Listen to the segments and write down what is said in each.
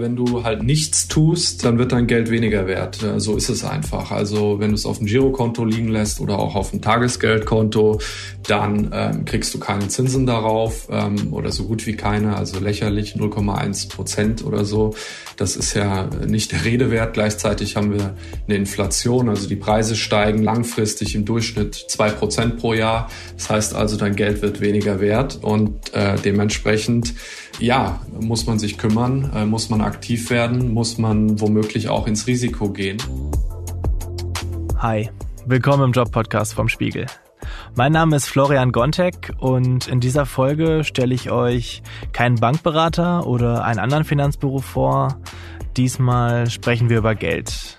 Wenn du halt nichts tust, dann wird dein Geld weniger wert. So ist es einfach. Also wenn du es auf dem Girokonto liegen lässt oder auch auf dem Tagesgeldkonto, dann ähm, kriegst du keine Zinsen darauf ähm, oder so gut wie keine, also lächerlich 0,1 Prozent oder so. Das ist ja nicht der Rede wert. Gleichzeitig haben wir eine Inflation, also die Preise steigen langfristig im Durchschnitt zwei Prozent pro Jahr. Das heißt also, dein Geld wird weniger wert und äh, dementsprechend ja, muss man sich kümmern, äh, muss man aktiv werden, muss man womöglich auch ins Risiko gehen. Hi, willkommen im Job-Podcast vom Spiegel. Mein Name ist Florian Gontek und in dieser Folge stelle ich euch keinen Bankberater oder einen anderen Finanzberuf vor. Diesmal sprechen wir über Geld.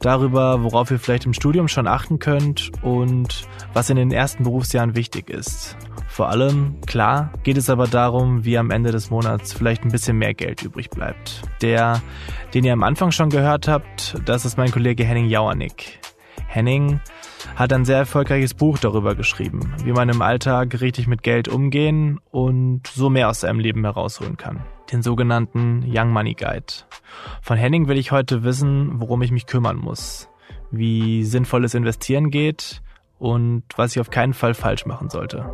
Darüber, worauf ihr vielleicht im Studium schon achten könnt und was in den ersten Berufsjahren wichtig ist. Vor allem, klar, geht es aber darum, wie am Ende des Monats vielleicht ein bisschen mehr Geld übrig bleibt. Der, den ihr am Anfang schon gehört habt, das ist mein Kollege Henning Jauernick. Henning hat ein sehr erfolgreiches Buch darüber geschrieben, wie man im Alltag richtig mit Geld umgehen und so mehr aus seinem Leben herausholen kann. Den sogenannten Young Money Guide. Von Henning will ich heute wissen, worum ich mich kümmern muss, wie sinnvolles Investieren geht und was ich auf keinen Fall falsch machen sollte.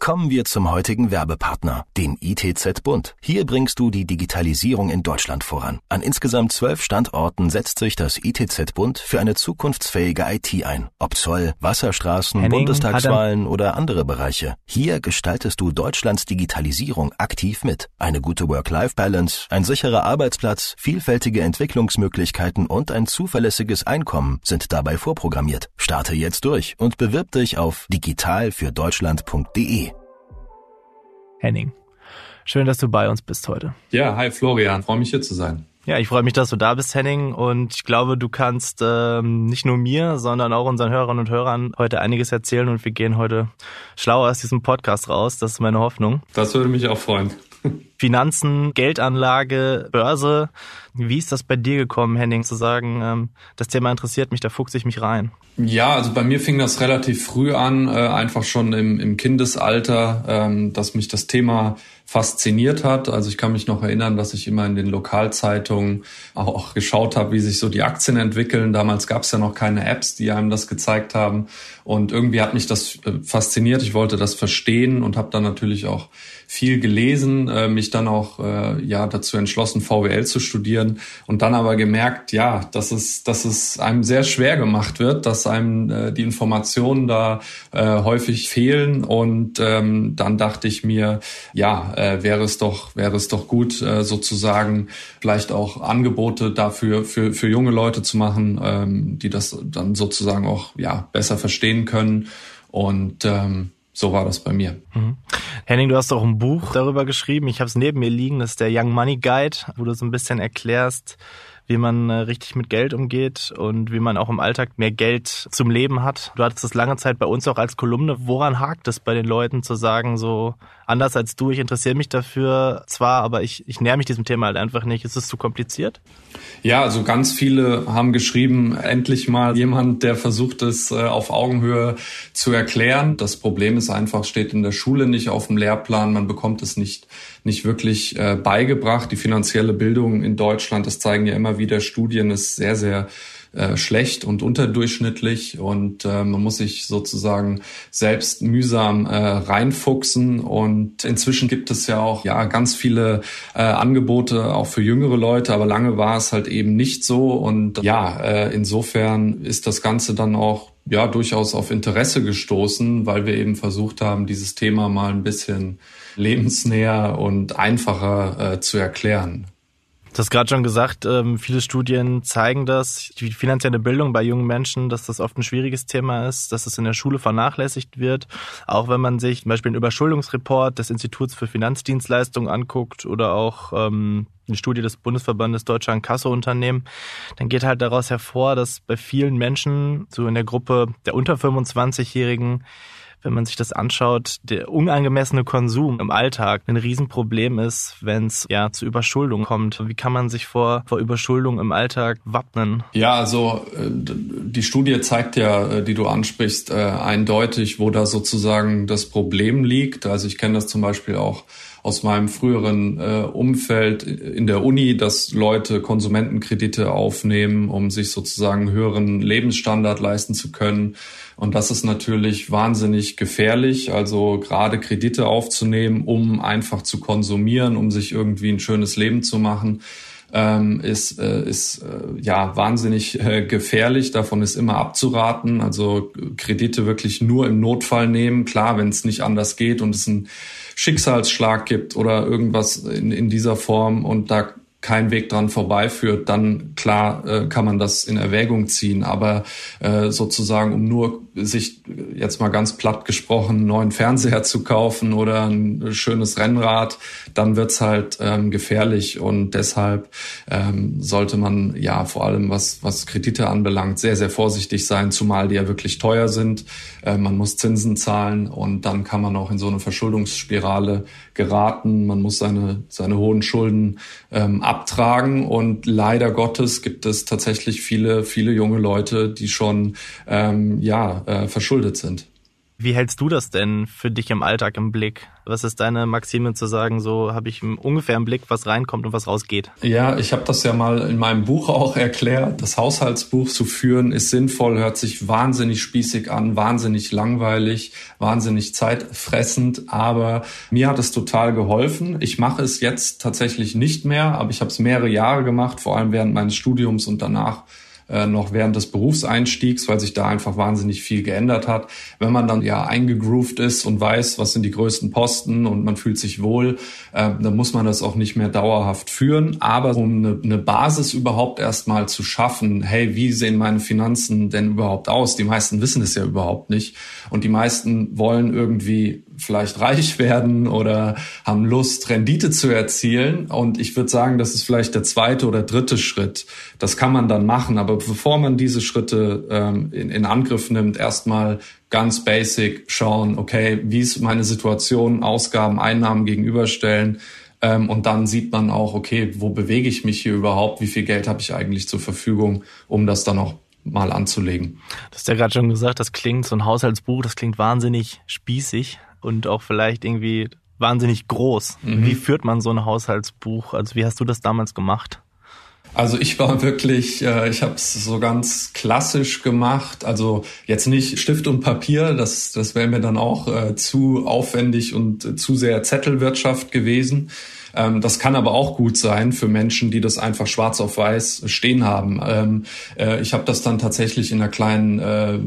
Kommen wir zum heutigen Werbepartner, dem ITZ Bund. Hier bringst du die Digitalisierung in Deutschland voran. An insgesamt zwölf Standorten setzt sich das ITZ Bund für eine zukunftsfähige IT ein. Ob Zoll, Wasserstraßen, Henning, Bundestagswahlen oder andere Bereiche. Hier gestaltest du Deutschlands Digitalisierung aktiv mit. Eine gute Work-Life-Balance, ein sicherer Arbeitsplatz, vielfältige Entwicklungsmöglichkeiten und ein zuverlässiges Einkommen sind dabei vorprogrammiert. Starte jetzt durch und bewirb dich auf digitalfürdeutschland.de. Henning. Schön, dass du bei uns bist heute. Ja, hi Florian, freue mich hier zu sein. Ja, ich freue mich, dass du da bist, Henning. Und ich glaube, du kannst ähm, nicht nur mir, sondern auch unseren Hörerinnen und Hörern heute einiges erzählen. Und wir gehen heute schlau aus diesem Podcast raus. Das ist meine Hoffnung. Das würde mich auch freuen. Finanzen, Geldanlage, Börse. Wie ist das bei dir gekommen, Henning, zu sagen, ähm, das Thema interessiert mich, da fuchse ich mich rein? Ja, also bei mir fing das relativ früh an, äh, einfach schon im, im Kindesalter, ähm, dass mich das Thema fasziniert hat. Also ich kann mich noch erinnern, dass ich immer in den Lokalzeitungen auch geschaut habe, wie sich so die Aktien entwickeln. Damals gab es ja noch keine Apps, die einem das gezeigt haben. Und irgendwie hat mich das äh, fasziniert. Ich wollte das verstehen und habe dann natürlich auch viel gelesen, äh, mich dann auch äh, ja dazu entschlossen, VWL zu studieren und dann aber gemerkt, ja, dass es, dass es einem sehr schwer gemacht wird, dass einem die Informationen da häufig fehlen und ähm, dann dachte ich mir, ja, äh, wäre es doch, wäre es doch gut, äh, sozusagen vielleicht auch Angebote dafür für, für junge Leute zu machen, ähm, die das dann sozusagen auch ja besser verstehen können. Und ähm, so war das bei mir. Mhm. Henning, du hast auch ein Buch darüber geschrieben. Ich habe es neben mir liegen. Das ist der Young Money Guide, wo du so ein bisschen erklärst, wie man äh, richtig mit Geld umgeht und wie man auch im Alltag mehr Geld zum Leben hat. Du hattest das lange Zeit bei uns auch als Kolumne. Woran hakt es bei den Leuten zu sagen, so anders als du, ich interessiere mich dafür zwar, aber ich, ich näher mich diesem Thema halt einfach nicht. Ist es zu kompliziert? Ja, also ganz viele haben geschrieben, endlich mal jemand, der versucht es äh, auf Augenhöhe zu erklären. Das Problem ist einfach, steht in der Schule nicht auf dem Lehrplan, man bekommt es nicht, nicht wirklich äh, beigebracht. Die finanzielle Bildung in Deutschland, das zeigen ja immer wieder Studien, ist sehr, sehr äh, schlecht und unterdurchschnittlich und man muss sich sozusagen selbst mühsam reinfuchsen und inzwischen gibt es ja auch ja ganz viele Angebote auch für jüngere Leute, aber lange war es halt eben nicht so und ja, äh, insofern ist das Ganze dann auch ja durchaus auf Interesse gestoßen, weil wir eben versucht haben, dieses Thema mal ein bisschen lebensnäher und einfacher äh, zu erklären. Du hast gerade schon gesagt, ähm, viele Studien zeigen das, die finanzielle Bildung bei jungen Menschen, dass das oft ein schwieriges Thema ist, dass es in der Schule vernachlässigt wird. Auch wenn man sich zum Beispiel einen Überschuldungsreport des Instituts für Finanzdienstleistungen anguckt oder auch ähm, eine Studie des Bundesverbandes Deutscher Inkassounternehmen, dann geht halt daraus hervor, dass bei vielen Menschen, so in der Gruppe der unter 25-Jährigen, wenn man sich das anschaut, der unangemessene Konsum im Alltag ein Riesenproblem ist, wenn es ja zu Überschuldung kommt. Wie kann man sich vor, vor Überschuldung im Alltag wappnen? Ja, also äh, die Studie zeigt ja, äh, die du ansprichst, äh, eindeutig, wo da sozusagen das Problem liegt. Also ich kenne das zum Beispiel auch aus meinem früheren äh, Umfeld in der Uni, dass Leute Konsumentenkredite aufnehmen, um sich sozusagen höheren Lebensstandard leisten zu können. Und das ist natürlich wahnsinnig gefährlich, also gerade Kredite aufzunehmen, um einfach zu konsumieren, um sich irgendwie ein schönes Leben zu machen ähm, ist, äh, ist äh, ja wahnsinnig äh, gefährlich. Davon ist immer abzuraten. Also Kredite wirklich nur im Notfall nehmen. Klar, wenn es nicht anders geht und es ein Schicksalsschlag gibt oder irgendwas in, in dieser Form und da kein Weg dran vorbeiführt, dann klar äh, kann man das in Erwägung ziehen. Aber äh, sozusagen, um nur sich jetzt mal ganz platt gesprochen einen neuen Fernseher zu kaufen oder ein schönes Rennrad, dann wird's halt ähm, gefährlich und deshalb ähm, sollte man ja vor allem was was Kredite anbelangt sehr sehr vorsichtig sein, zumal die ja wirklich teuer sind. Äh, man muss Zinsen zahlen und dann kann man auch in so eine Verschuldungsspirale geraten. Man muss seine seine hohen Schulden ähm, abtragen. Und leider Gottes gibt es tatsächlich viele, viele junge Leute, die schon ähm, ja äh, verschuldet sind. Wie hältst du das denn für dich im Alltag im Blick? Was ist deine Maxime zu sagen, so habe ich ungefähr im Blick, was reinkommt und was rausgeht? Ja, ich habe das ja mal in meinem Buch auch erklärt. Das Haushaltsbuch zu führen ist sinnvoll, hört sich wahnsinnig spießig an, wahnsinnig langweilig, wahnsinnig zeitfressend, aber mir hat es total geholfen. Ich mache es jetzt tatsächlich nicht mehr, aber ich habe es mehrere Jahre gemacht, vor allem während meines Studiums und danach äh, noch während des Berufseinstiegs, weil sich da einfach wahnsinnig viel geändert hat. Wenn man dann ja eingegroovt ist und weiß, was sind die größten Posten und man fühlt sich wohl, äh, dann muss man das auch nicht mehr dauerhaft führen. Aber um eine, eine Basis überhaupt erstmal zu schaffen, hey, wie sehen meine Finanzen denn überhaupt aus? Die meisten wissen es ja überhaupt nicht. Und die meisten wollen irgendwie vielleicht reich werden oder haben Lust, Rendite zu erzielen. Und ich würde sagen, das ist vielleicht der zweite oder dritte Schritt. Das kann man dann machen. Aber bevor man diese Schritte ähm, in, in Angriff nimmt, erstmal ganz basic schauen, okay, wie ist meine Situation, Ausgaben, Einnahmen gegenüberstellen. Ähm, und dann sieht man auch, okay, wo bewege ich mich hier überhaupt? Wie viel Geld habe ich eigentlich zur Verfügung, um das dann auch mal anzulegen. Du hast ja gerade schon gesagt, das klingt so ein Haushaltsbuch, das klingt wahnsinnig spießig und auch vielleicht irgendwie wahnsinnig groß. Mhm. Wie führt man so ein Haushaltsbuch? Also wie hast du das damals gemacht? Also ich war wirklich, äh, ich habe es so ganz klassisch gemacht. Also jetzt nicht Stift und Papier, das, das wäre mir dann auch äh, zu aufwendig und äh, zu sehr Zettelwirtschaft gewesen. Ähm, das kann aber auch gut sein für Menschen, die das einfach schwarz auf weiß stehen haben. Ähm, äh, ich habe das dann tatsächlich in einer kleinen äh,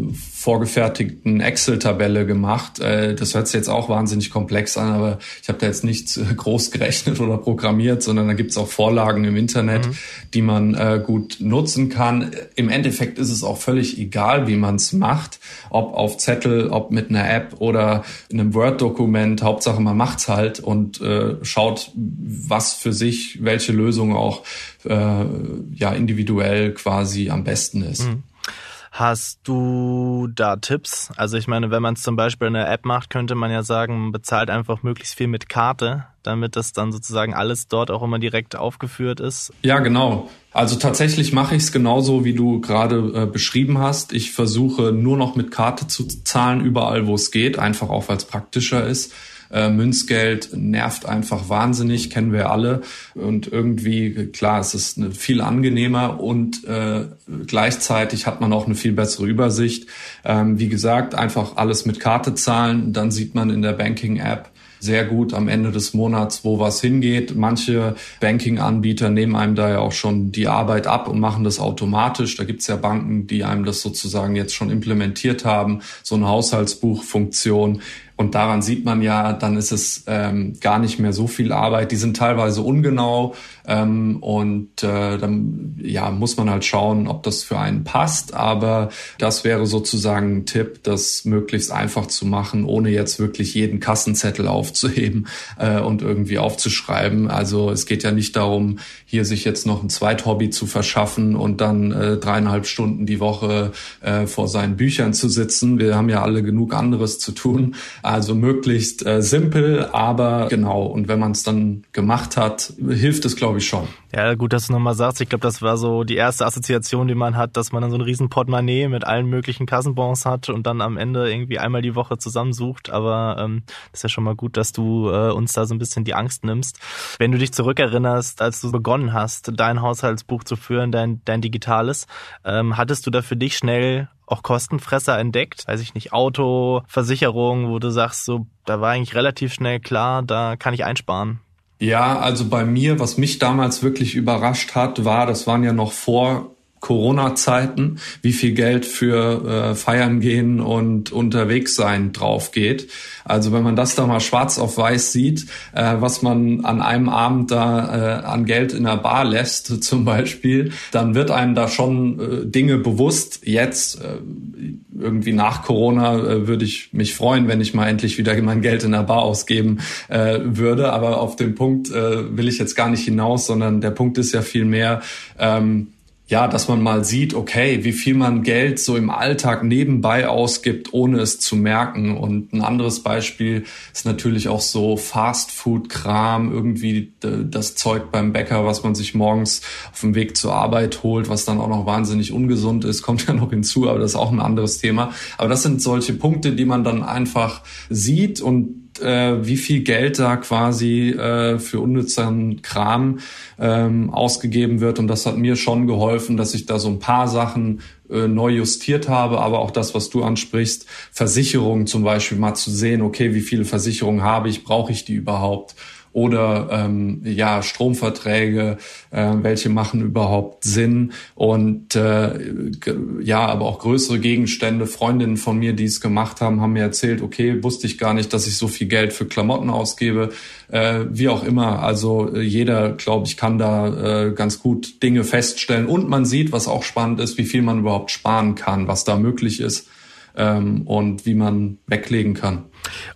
vorgefertigten Excel-Tabelle gemacht. Äh, das hört sich jetzt auch wahnsinnig komplex an, aber ich habe da jetzt nichts groß gerechnet oder programmiert, sondern da gibt's auch Vorlagen im Internet, mhm. die man äh, gut nutzen kann. Im Endeffekt ist es auch völlig egal, wie man es macht, ob auf Zettel, ob mit einer App oder in einem Word-Dokument. Hauptsache, man macht's halt und äh, schaut, was für sich, welche Lösung auch ja individuell quasi am besten ist. Mhm. Hast du da Tipps? Also ich meine, wenn man es zum Beispiel in der App macht, könnte man ja sagen, man bezahlt einfach möglichst viel mit Karte, damit das dann sozusagen alles dort auch immer direkt aufgeführt ist. Ja, genau. Also tatsächlich mache ich es genauso, wie du gerade äh, beschrieben hast. Ich versuche nur noch mit Karte zu zahlen, überall wo es geht, einfach auch weil es praktischer ist. Äh, Münzgeld nervt einfach wahnsinnig, kennen wir alle. Und irgendwie, klar, es ist eine, viel angenehmer und äh, gleichzeitig hat man auch eine viel bessere Übersicht. Ähm, wie gesagt, einfach alles mit Karte zahlen, dann sieht man in der Banking-App, sehr gut am Ende des Monats, wo was hingeht. Manche Banking-Anbieter nehmen einem da ja auch schon die Arbeit ab und machen das automatisch. Da gibt's ja Banken, die einem das sozusagen jetzt schon implementiert haben, so eine Haushaltsbuchfunktion. Und daran sieht man ja, dann ist es ähm, gar nicht mehr so viel Arbeit. Die sind teilweise ungenau ähm, und äh, dann ja, muss man halt schauen, ob das für einen passt. Aber das wäre sozusagen ein Tipp, das möglichst einfach zu machen, ohne jetzt wirklich jeden Kassenzettel aufzuheben äh, und irgendwie aufzuschreiben. Also es geht ja nicht darum, hier sich jetzt noch ein Zweithobby zu verschaffen und dann äh, dreieinhalb Stunden die Woche äh, vor seinen Büchern zu sitzen. Wir haben ja alle genug anderes zu tun. Also möglichst äh, simpel, aber genau. Und wenn man es dann gemacht hat, hilft es, glaube ich, schon. Ja, gut, dass du nochmal sagst. Ich glaube, das war so die erste Assoziation, die man hat, dass man dann so ein riesen Portemonnaie mit allen möglichen Kassenbons hat und dann am Ende irgendwie einmal die Woche zusammensucht. Aber ähm, ist ja schon mal gut, dass du äh, uns da so ein bisschen die Angst nimmst. Wenn du dich zurückerinnerst, als du begonnen hast, dein Haushaltsbuch zu führen, dein, dein digitales, ähm, hattest du da für dich schnell auch Kostenfresser entdeckt? Weiß ich nicht, Auto, Versicherung, wo du sagst, so, da war eigentlich relativ schnell klar, da kann ich einsparen. Ja, also bei mir, was mich damals wirklich überrascht hat, war, das waren ja noch vor Corona-Zeiten, wie viel Geld für äh, Feiern gehen und unterwegs sein drauf geht. Also wenn man das da mal schwarz auf weiß sieht, äh, was man an einem Abend da äh, an Geld in der Bar lässt zum Beispiel, dann wird einem da schon äh, Dinge bewusst. Jetzt äh, irgendwie nach Corona äh, würde ich mich freuen, wenn ich mal endlich wieder mein Geld in der Bar ausgeben äh, würde. Aber auf den Punkt äh, will ich jetzt gar nicht hinaus, sondern der Punkt ist ja viel mehr, ähm, ja, dass man mal sieht, okay, wie viel man Geld so im Alltag nebenbei ausgibt, ohne es zu merken. Und ein anderes Beispiel ist natürlich auch so Fast-Food-Kram, irgendwie das Zeug beim Bäcker, was man sich morgens auf dem Weg zur Arbeit holt, was dann auch noch wahnsinnig ungesund ist, kommt ja noch hinzu, aber das ist auch ein anderes Thema. Aber das sind solche Punkte, die man dann einfach sieht und äh, wie viel Geld da quasi äh, für unnützen Kram ähm, ausgegeben wird. Und das hat mir schon geholfen, dass ich da so ein paar Sachen äh, neu justiert habe, aber auch das, was du ansprichst, Versicherungen zum Beispiel mal zu sehen, okay, wie viele Versicherungen habe ich, brauche ich die überhaupt? Oder ähm, ja Stromverträge, äh, welche machen überhaupt Sinn und äh, ja, aber auch größere Gegenstände. Freundinnen von mir, die es gemacht haben, haben mir erzählt, okay, wusste ich gar nicht, dass ich so viel Geld für Klamotten ausgebe, äh, wie auch immer. Also äh, jeder, glaube ich, kann da äh, ganz gut Dinge feststellen und man sieht, was auch spannend ist, wie viel man überhaupt sparen kann, was da möglich ist ähm, und wie man weglegen kann.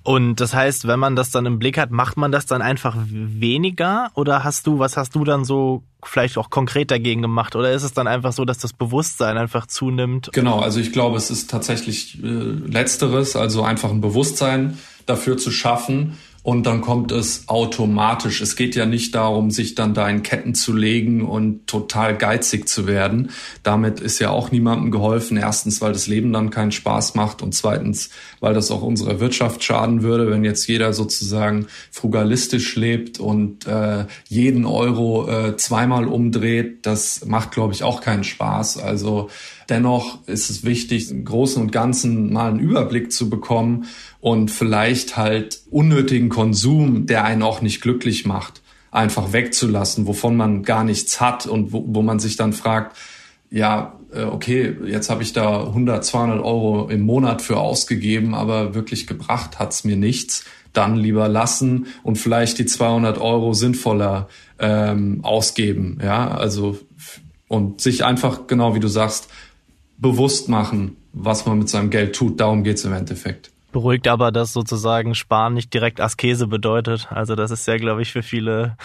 Und das heißt, wenn man das dann im Blick hat, macht man das dann einfach weniger oder hast du, was hast du dann so vielleicht auch konkret dagegen gemacht oder ist es dann einfach so, dass das Bewusstsein einfach zunimmt? Genau, also ich glaube, es ist tatsächlich äh, letzteres, also einfach ein Bewusstsein dafür zu schaffen und dann kommt es automatisch. Es geht ja nicht darum, sich dann da in Ketten zu legen und total geizig zu werden. Damit ist ja auch niemandem geholfen. Erstens, weil das Leben dann keinen Spaß macht und zweitens, weil das auch unserer Wirtschaft schaden würde, wenn jetzt jeder sozusagen frugalistisch lebt und äh, jeden Euro äh, zweimal umdreht. Das macht, glaube ich, auch keinen Spaß. Also Dennoch ist es wichtig, im Großen und Ganzen mal einen Überblick zu bekommen und vielleicht halt unnötigen Konsum, der einen auch nicht glücklich macht, einfach wegzulassen, wovon man gar nichts hat und wo, wo man sich dann fragt, ja, äh, okay, jetzt habe ich da 100, 200 Euro im Monat für ausgegeben, aber wirklich gebracht hat's mir nichts. Dann lieber lassen und vielleicht die 200 Euro sinnvoller ähm, ausgeben. Ja, also und sich einfach genau wie du sagst bewusst machen, was man mit seinem Geld tut. Darum geht's im Endeffekt. Beruhigt aber, dass sozusagen Sparen nicht direkt Askese bedeutet. Also das ist ja, glaube ich, für viele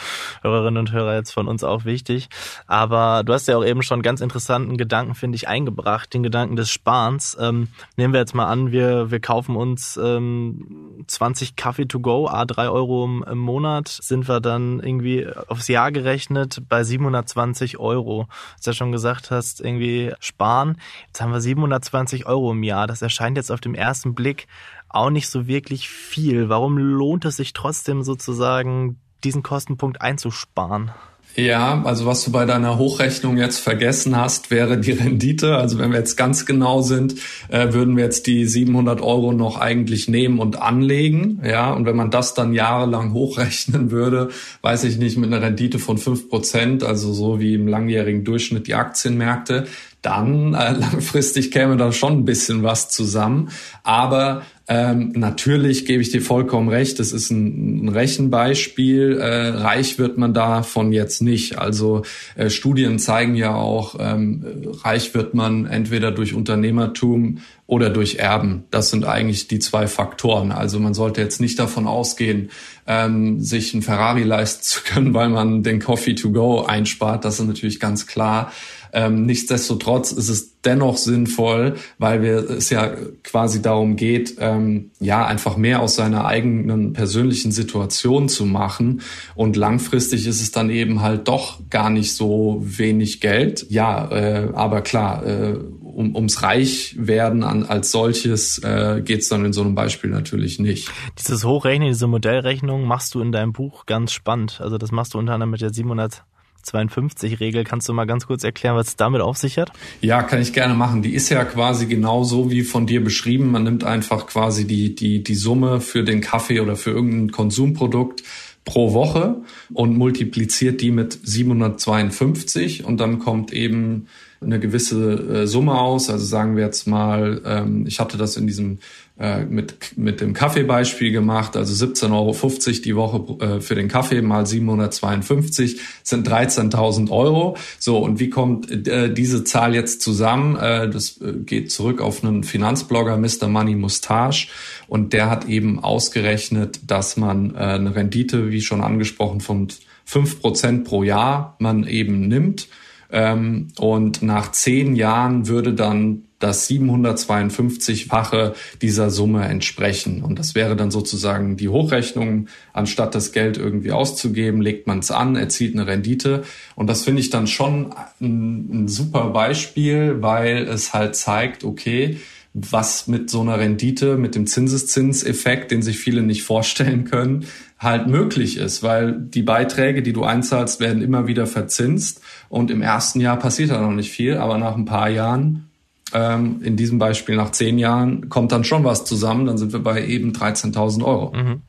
Hörerinnen und Hörer jetzt von uns auch wichtig. Aber du hast ja auch eben schon ganz interessanten Gedanken, finde ich, eingebracht, den Gedanken des Sparens. Ähm, nehmen wir jetzt mal an, wir, wir kaufen uns ähm, 20 Kaffee to go, a 3 Euro im, im Monat, sind wir dann irgendwie aufs Jahr gerechnet bei 720 Euro. Was du ja schon gesagt hast, irgendwie sparen. Jetzt haben wir 720 Euro im Jahr. Das erscheint jetzt auf dem ersten Blick auch nicht so wirklich viel. Warum lohnt es sich trotzdem sozusagen, diesen Kostenpunkt einzusparen? Ja, also was du bei deiner Hochrechnung jetzt vergessen hast, wäre die Rendite. Also wenn wir jetzt ganz genau sind, äh, würden wir jetzt die 700 Euro noch eigentlich nehmen und anlegen. Ja, und wenn man das dann jahrelang hochrechnen würde, weiß ich nicht, mit einer Rendite von fünf Prozent, also so wie im langjährigen Durchschnitt die Aktienmärkte, dann äh, langfristig käme da schon ein bisschen was zusammen. Aber ähm, natürlich gebe ich dir vollkommen recht, das ist ein, ein Rechenbeispiel. Äh, reich wird man davon jetzt nicht. Also äh, Studien zeigen ja auch, ähm, reich wird man entweder durch Unternehmertum oder durch Erben. Das sind eigentlich die zwei Faktoren. Also man sollte jetzt nicht davon ausgehen, ähm, sich ein Ferrari leisten zu können, weil man den Coffee to go einspart. Das ist natürlich ganz klar. Ähm, nichtsdestotrotz ist es dennoch sinnvoll, weil wir es ja quasi darum geht, ähm, ja einfach mehr aus seiner eigenen persönlichen Situation zu machen. Und langfristig ist es dann eben halt doch gar nicht so wenig Geld. Ja, äh, aber klar. Äh, um, ums Reichwerden an, als solches äh, geht es dann in so einem Beispiel natürlich nicht. Dieses Hochrechnen, diese Modellrechnung machst du in deinem Buch ganz spannend. Also das machst du unter anderem mit der 700 52-Regel. Kannst du mal ganz kurz erklären, was es damit auf sich hat? Ja, kann ich gerne machen. Die ist ja quasi genauso wie von dir beschrieben. Man nimmt einfach quasi die, die, die Summe für den Kaffee oder für irgendein Konsumprodukt pro Woche und multipliziert die mit 752 und dann kommt eben eine gewisse äh, Summe aus. Also sagen wir jetzt mal, ähm, ich hatte das in diesem äh, mit, mit dem Kaffeebeispiel gemacht, also 17,50 Euro die Woche äh, für den Kaffee mal 752 sind 13.000 Euro. So, und wie kommt äh, diese Zahl jetzt zusammen? Äh, das äh, geht zurück auf einen Finanzblogger, Mr. Money Mustache, und der hat eben ausgerechnet, dass man äh, eine Rendite, wie schon angesprochen, von 5% pro Jahr man eben nimmt ähm, und nach zehn Jahren würde dann das 752-fache dieser Summe entsprechen. Und das wäre dann sozusagen die Hochrechnung. Anstatt das Geld irgendwie auszugeben, legt man es an, erzielt eine Rendite. Und das finde ich dann schon ein, ein super Beispiel, weil es halt zeigt, okay, was mit so einer Rendite, mit dem Zinseszinseffekt, den sich viele nicht vorstellen können, halt möglich ist, weil die Beiträge, die du einzahlst, werden immer wieder verzinst und im ersten Jahr passiert da noch nicht viel, aber nach ein paar Jahren, ähm, in diesem Beispiel nach zehn Jahren, kommt dann schon was zusammen, dann sind wir bei eben 13.000 Euro. Mhm.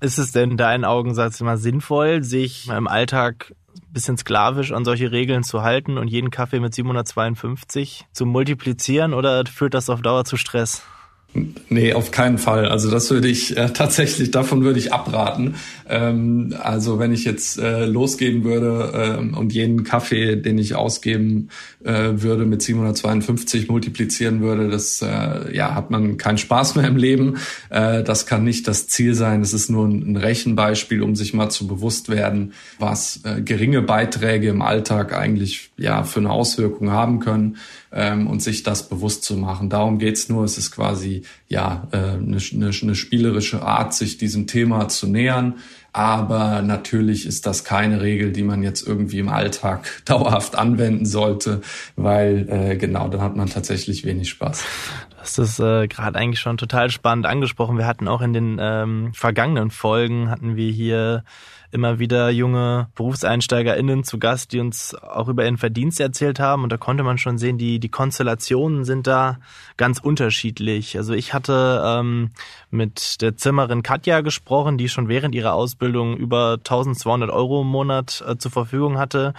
Ist es denn in deinen Augen, sagst du mal, sinnvoll, sich im Alltag bisschen sklavisch an solche Regeln zu halten und jeden Kaffee mit 752 zu multiplizieren oder führt das auf Dauer zu Stress? Nee, auf keinen Fall. Also das würde ich äh, tatsächlich, davon würde ich abraten. Ähm, also wenn ich jetzt äh, losgehen würde ähm, und jeden Kaffee, den ich ausgeben äh, würde, mit 752 multiplizieren würde, das äh, ja hat man keinen Spaß mehr im Leben. Äh, das kann nicht das Ziel sein. Es ist nur ein, ein Rechenbeispiel, um sich mal zu bewusst werden, was äh, geringe Beiträge im Alltag eigentlich ja für eine Auswirkung haben können ähm, und sich das bewusst zu machen. Darum geht's nur. Es ist quasi ja äh, eine, eine, eine spielerische Art, sich diesem Thema zu nähern. Aber natürlich ist das keine Regel, die man jetzt irgendwie im Alltag dauerhaft anwenden sollte, weil äh, genau, dann hat man tatsächlich wenig Spaß. Das ist äh, gerade eigentlich schon total spannend angesprochen. Wir hatten auch in den ähm, vergangenen Folgen hatten wir hier immer wieder junge BerufseinsteigerInnen zu Gast, die uns auch über ihren Verdienst erzählt haben. Und da konnte man schon sehen, die, die Konstellationen sind da ganz unterschiedlich. Also ich hatte ähm, mit der Zimmerin Katja gesprochen, die schon während ihrer Ausbildung über 1200 Euro im Monat äh, zur Verfügung hatte.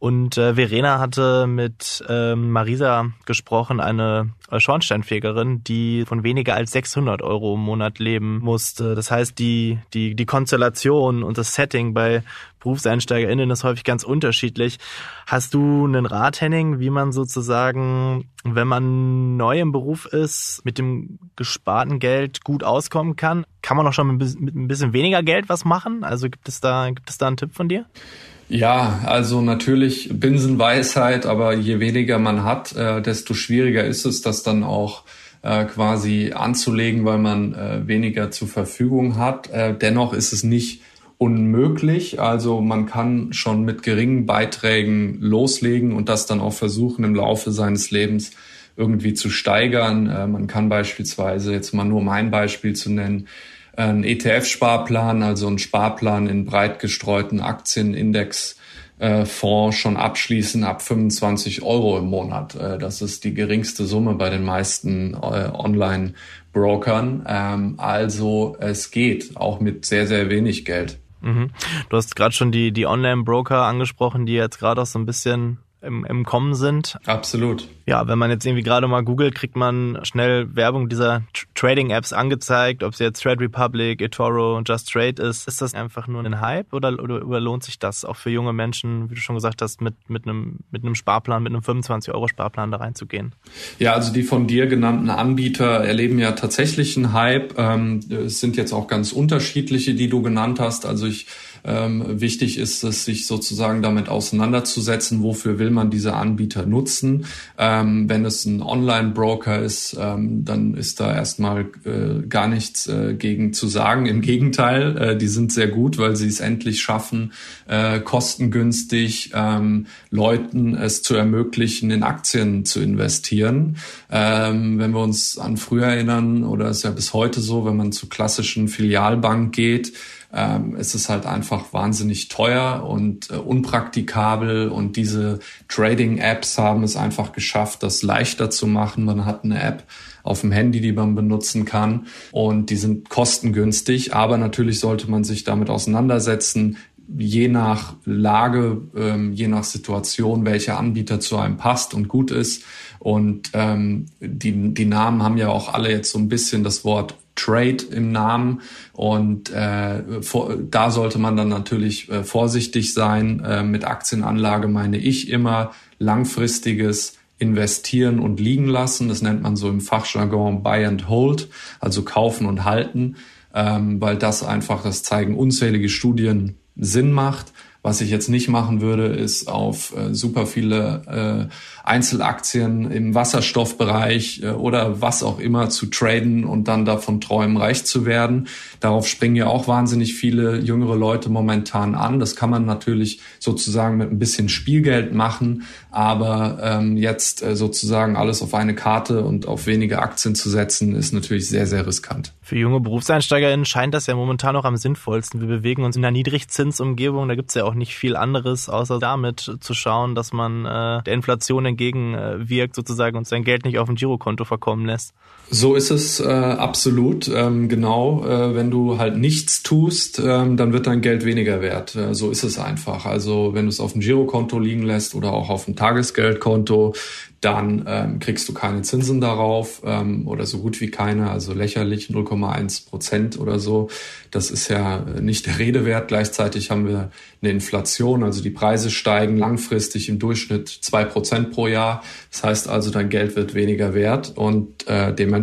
Und äh, Verena hatte mit ähm, Marisa gesprochen, eine äh, Schornsteinfegerin, die von weniger als 600 Euro im Monat leben musste. Das heißt, die, die, die Konstellation und das Setting Setting bei BerufseinsteigerInnen ist häufig ganz unterschiedlich. Hast du einen Rat, Henning, wie man sozusagen, wenn man neu im Beruf ist, mit dem gesparten Geld gut auskommen kann? Kann man auch schon mit ein bisschen weniger Geld was machen? Also gibt es da, gibt es da einen Tipp von dir? Ja, also natürlich Binsenweisheit, aber je weniger man hat, äh, desto schwieriger ist es, das dann auch äh, quasi anzulegen, weil man äh, weniger zur Verfügung hat. Dennoch ist es nicht unmöglich. Also man kann schon mit geringen Beiträgen loslegen und das dann auch versuchen im Laufe seines Lebens irgendwie zu steigern. Äh, man kann beispielsweise, jetzt mal nur mein Beispiel zu nennen, einen ETF-Sparplan, also einen Sparplan in breit gestreuten Aktienindex äh, Fonds schon abschließen ab 25 Euro im Monat. Äh, das ist die geringste Summe bei den meisten Online-Brokern. Ähm, also es geht auch mit sehr, sehr wenig Geld. Mhm. Du hast gerade schon die, die Online-Broker angesprochen, die jetzt gerade auch so ein bisschen im, im Kommen sind. Absolut. Ja, wenn man jetzt irgendwie gerade mal googelt, kriegt man schnell Werbung dieser Trading-Apps angezeigt, ob es jetzt Trade Republic, eToro, Just Trade ist. Ist das einfach nur ein Hype oder, oder, oder lohnt sich das auch für junge Menschen, wie du schon gesagt hast, mit, mit, einem, mit einem Sparplan, mit einem 25-Euro-Sparplan da reinzugehen? Ja, also die von dir genannten Anbieter erleben ja tatsächlich einen Hype. Ähm, es sind jetzt auch ganz unterschiedliche, die du genannt hast. Also ich ähm, wichtig ist es, sich sozusagen damit auseinanderzusetzen, wofür will man diese Anbieter nutzen. Ähm, wenn es ein Online-Broker ist, ähm, dann ist da erstmal äh, gar nichts äh, gegen zu sagen. Im Gegenteil, äh, die sind sehr gut, weil sie es endlich schaffen, äh, kostengünstig ähm, Leuten es zu ermöglichen, in Aktien zu investieren. Ähm, wenn wir uns an früher erinnern, oder ist ja bis heute so, wenn man zu klassischen Filialbank geht, ähm, ist es halt einfach wahnsinnig teuer und äh, unpraktikabel und diese Trading-Apps haben es einfach geschafft, das leichter zu machen. Man hat eine App auf dem Handy, die man benutzen kann und die sind kostengünstig, aber natürlich sollte man sich damit auseinandersetzen, je nach Lage, ähm, je nach Situation, welcher Anbieter zu einem passt und gut ist. Und ähm, die, die Namen haben ja auch alle jetzt so ein bisschen das Wort Trade im Namen und äh, vor, da sollte man dann natürlich äh, vorsichtig sein. Äh, mit Aktienanlage meine ich immer langfristiges investieren und liegen lassen. Das nennt man so im Fachjargon Buy and Hold, also kaufen und halten, ähm, weil das einfach, das zeigen unzählige Studien, Sinn macht. Was ich jetzt nicht machen würde, ist auf äh, super viele äh, Einzelaktien im Wasserstoffbereich äh, oder was auch immer zu traden und dann davon träumen, reich zu werden. Darauf springen ja auch wahnsinnig viele jüngere Leute momentan an. Das kann man natürlich sozusagen mit ein bisschen Spielgeld machen, aber ähm, jetzt äh, sozusagen alles auf eine Karte und auf wenige Aktien zu setzen, ist natürlich sehr, sehr riskant. Für junge BerufseinsteigerInnen scheint das ja momentan auch am sinnvollsten. Wir bewegen uns in einer Niedrigzinsumgebung, da gibt es ja auch nicht viel anderes, außer damit zu schauen, dass man äh, der Inflation entgegenwirkt sozusagen und sein Geld nicht auf dem Girokonto verkommen lässt. So ist es äh, absolut. Ähm, genau, äh, wenn du halt nichts tust, ähm, dann wird dein Geld weniger wert. Äh, so ist es einfach. Also wenn du es auf dem Girokonto liegen lässt oder auch auf dem Tagesgeldkonto, dann ähm, kriegst du keine Zinsen darauf ähm, oder so gut wie keine, also lächerlich 0,1 Prozent oder so. Das ist ja nicht der Rede wert. Gleichzeitig haben wir eine Inflation, also die Preise steigen langfristig im Durchschnitt zwei Prozent pro Jahr. Das heißt also, dein Geld wird weniger wert und äh, dementsprechend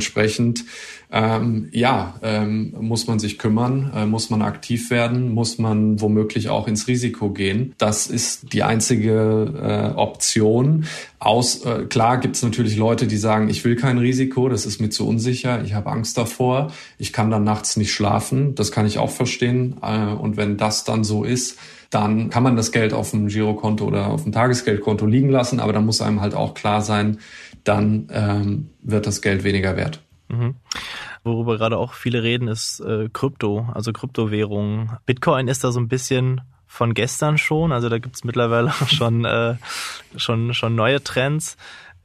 ähm, ja, ähm, muss man sich kümmern, äh, muss man aktiv werden, muss man womöglich auch ins Risiko gehen. Das ist die einzige äh, Option. Aus, äh, klar gibt es natürlich Leute, die sagen, ich will kein Risiko, das ist mir zu unsicher, ich habe Angst davor, ich kann dann nachts nicht schlafen, das kann ich auch verstehen. Äh, und wenn das dann so ist, dann kann man das Geld auf dem Girokonto oder auf dem Tagesgeldkonto liegen lassen, aber dann muss einem halt auch klar sein, dann ähm, wird das Geld weniger wert. Mhm. Worüber gerade auch viele reden, ist äh, Krypto, also Kryptowährungen. Bitcoin ist da so ein bisschen von gestern schon, also da gibt's mittlerweile schon, äh, schon, schon neue Trends.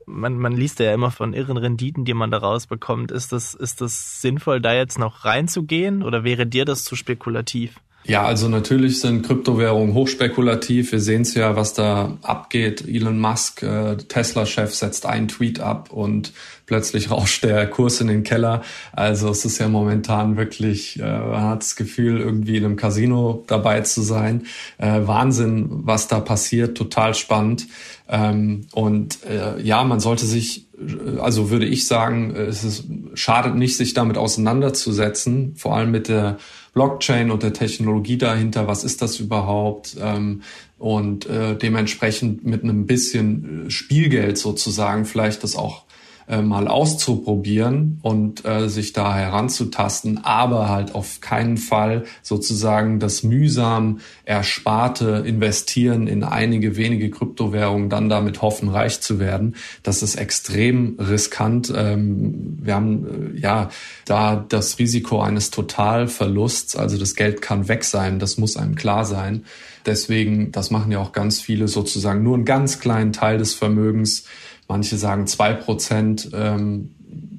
Man, man liest ja immer von irren Renditen, die man da rausbekommt. Ist das, ist das sinnvoll, da jetzt noch reinzugehen oder wäre dir das zu spekulativ? Ja, also natürlich sind Kryptowährungen hochspekulativ. Wir sehen es ja, was da abgeht. Elon Musk, äh, Tesla-Chef, setzt einen Tweet ab und plötzlich rauscht der Kurs in den Keller. Also es ist ja momentan wirklich, äh, man hat das Gefühl, irgendwie in einem Casino dabei zu sein. Äh, Wahnsinn, was da passiert, total spannend. Ähm, und äh, ja, man sollte sich, äh, also würde ich sagen, es ist, schadet nicht, sich damit auseinanderzusetzen, vor allem mit der Blockchain und der Technologie dahinter. Was ist das überhaupt? Ähm, und äh, dementsprechend mit einem bisschen äh, Spielgeld sozusagen vielleicht das auch äh, mal auszuprobieren und äh, sich da heranzutasten, aber halt auf keinen Fall sozusagen das mühsam ersparte Investieren in einige wenige Kryptowährungen, dann damit hoffen, reich zu werden. Das ist extrem riskant. Ähm, wir haben äh, ja da das Risiko eines Totalverlusts, also das Geld kann weg sein, das muss einem klar sein. Deswegen, das machen ja auch ganz viele sozusagen nur einen ganz kleinen Teil des Vermögens Manche sagen zwei Prozent ähm,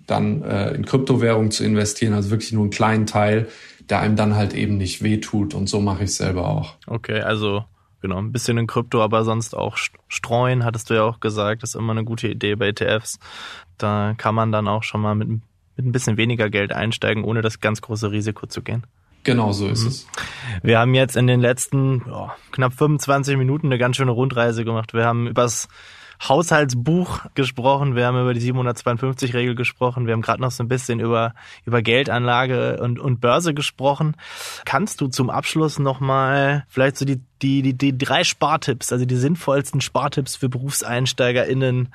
dann äh, in Kryptowährung zu investieren, also wirklich nur einen kleinen Teil, der einem dann halt eben nicht wehtut. Und so mache ich es selber auch. Okay, also Genau, ein bisschen in Krypto, aber sonst auch streuen, hattest du ja auch gesagt, ist immer eine gute Idee bei ETFs. Da kann man dann auch schon mal mit, mit ein bisschen weniger Geld einsteigen, ohne das ganz große Risiko zu gehen. Genau so ist mhm. es. Wir haben jetzt in den letzten oh, knapp 25 Minuten eine ganz schöne Rundreise gemacht. Wir haben übers Haushaltsbuch gesprochen, wir haben über die 752-Regel gesprochen, wir haben gerade noch so ein bisschen über, über Geldanlage und, und Börse gesprochen. Kannst du zum Abschluss nochmal vielleicht so die, die, die, die drei Spartipps, also die sinnvollsten Spartipps für BerufseinsteigerInnen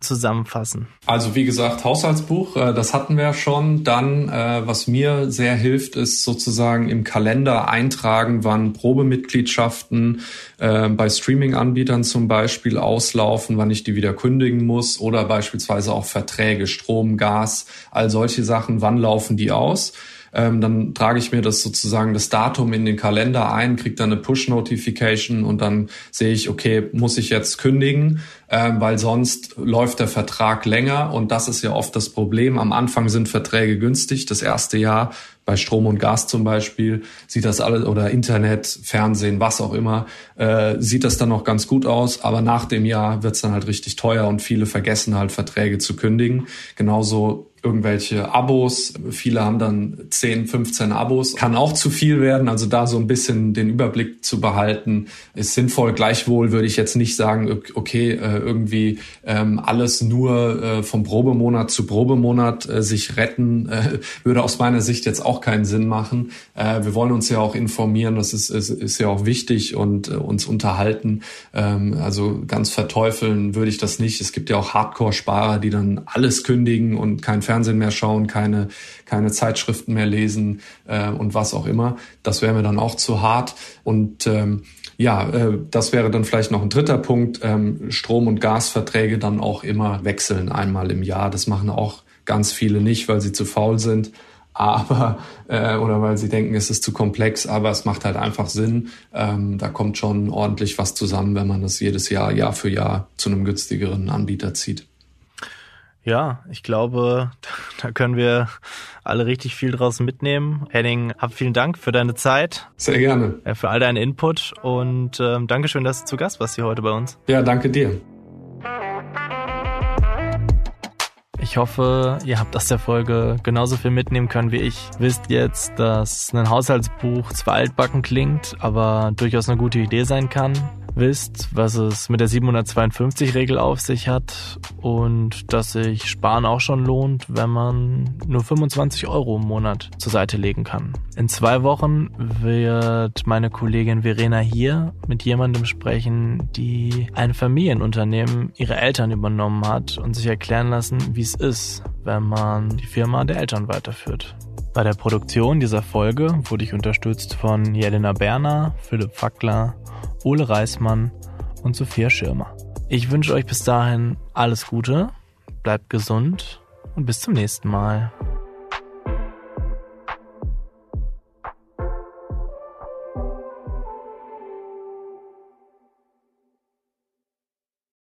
zusammenfassen? Also wie gesagt, Haushaltsbuch, äh, das hatten wir ja schon. Dann, äh, was mir sehr hilft, ist sozusagen im Kalender eintragen, wann Probemitgliedschaften äh, bei Streaming-Anbietern zum Beispiel auslaufen, wann ich die wieder kündigen muss oder beispielsweise auch Verträge, Strom, Gas, all solche Sachen, wann laufen die aus ähm, dann trage ich mir das sozusagen das Datum in den Kalender ein, kriege dann eine Push-Notification und dann sehe ich, okay, muss ich jetzt kündigen, ähm, weil sonst läuft der Vertrag länger und das ist ja oft das Problem. Am Anfang sind Verträge günstig, das erste Jahr bei Strom und Gas zum Beispiel sieht das alles oder Internet, Fernsehen, was auch immer, äh, sieht das dann noch ganz gut aus, aber nach dem Jahr wird's dann halt richtig teuer und viele vergessen halt Verträge zu kündigen. Genauso irgendwelche Abos. Viele haben dann 10, 15 Abos. Kann auch zu viel werden. Also da so ein bisschen den Überblick zu behalten, ist sinnvoll. Gleichwohl würde ich jetzt nicht sagen, okay, äh, irgendwie ähm, alles nur äh, vom Probemonat zu Probemonat äh, sich retten, würde aus meiner Sicht jetzt auch keinen Sinn machen. Wir wollen uns ja auch informieren, das ist, ist, ist ja auch wichtig und uns unterhalten. Ähm, also ganz verteufeln würde ich das nicht. Es gibt ja auch Hardcore-Sparer, die dann alles kündigen und kein Fernsehen Fernsehen mehr schauen, keine, keine Zeitschriften mehr lesen äh, und was auch immer. Das wäre mir dann auch zu hart. Und ähm, ja, äh, das wäre dann vielleicht noch ein dritter Punkt. Ähm, Strom- und Gasverträge dann auch immer wechseln einmal im Jahr. Das machen auch ganz viele nicht, weil sie zu faul sind aber äh, oder weil sie denken, es ist zu komplex, aber es macht halt einfach Sinn. Ähm, da kommt schon ordentlich was zusammen, wenn man das jedes Jahr, Jahr für Jahr zu einem günstigeren Anbieter zieht. Ja, ich glaube, da können wir alle richtig viel draus mitnehmen. Henning, hab vielen Dank für deine Zeit. Sehr gerne. Für all deinen Input und ähm, Dankeschön, dass du zu Gast warst hier heute bei uns. Ja, danke dir. Ich hoffe, ihr habt aus der Folge genauso viel mitnehmen können wie ich. Wisst jetzt, dass ein Haushaltsbuch zwar altbacken klingt, aber durchaus eine gute Idee sein kann wisst, was es mit der 752-Regel auf sich hat und dass sich Sparen auch schon lohnt, wenn man nur 25 Euro im Monat zur Seite legen kann. In zwei Wochen wird meine Kollegin Verena hier mit jemandem sprechen, die ein Familienunternehmen ihre Eltern übernommen hat und sich erklären lassen, wie es ist, wenn man die Firma der Eltern weiterführt. Bei der Produktion dieser Folge wurde ich unterstützt von Jelena Berner, Philipp Fackler Ole Reismann und Sophia Schirmer. Ich wünsche euch bis dahin alles Gute, bleibt gesund und bis zum nächsten Mal.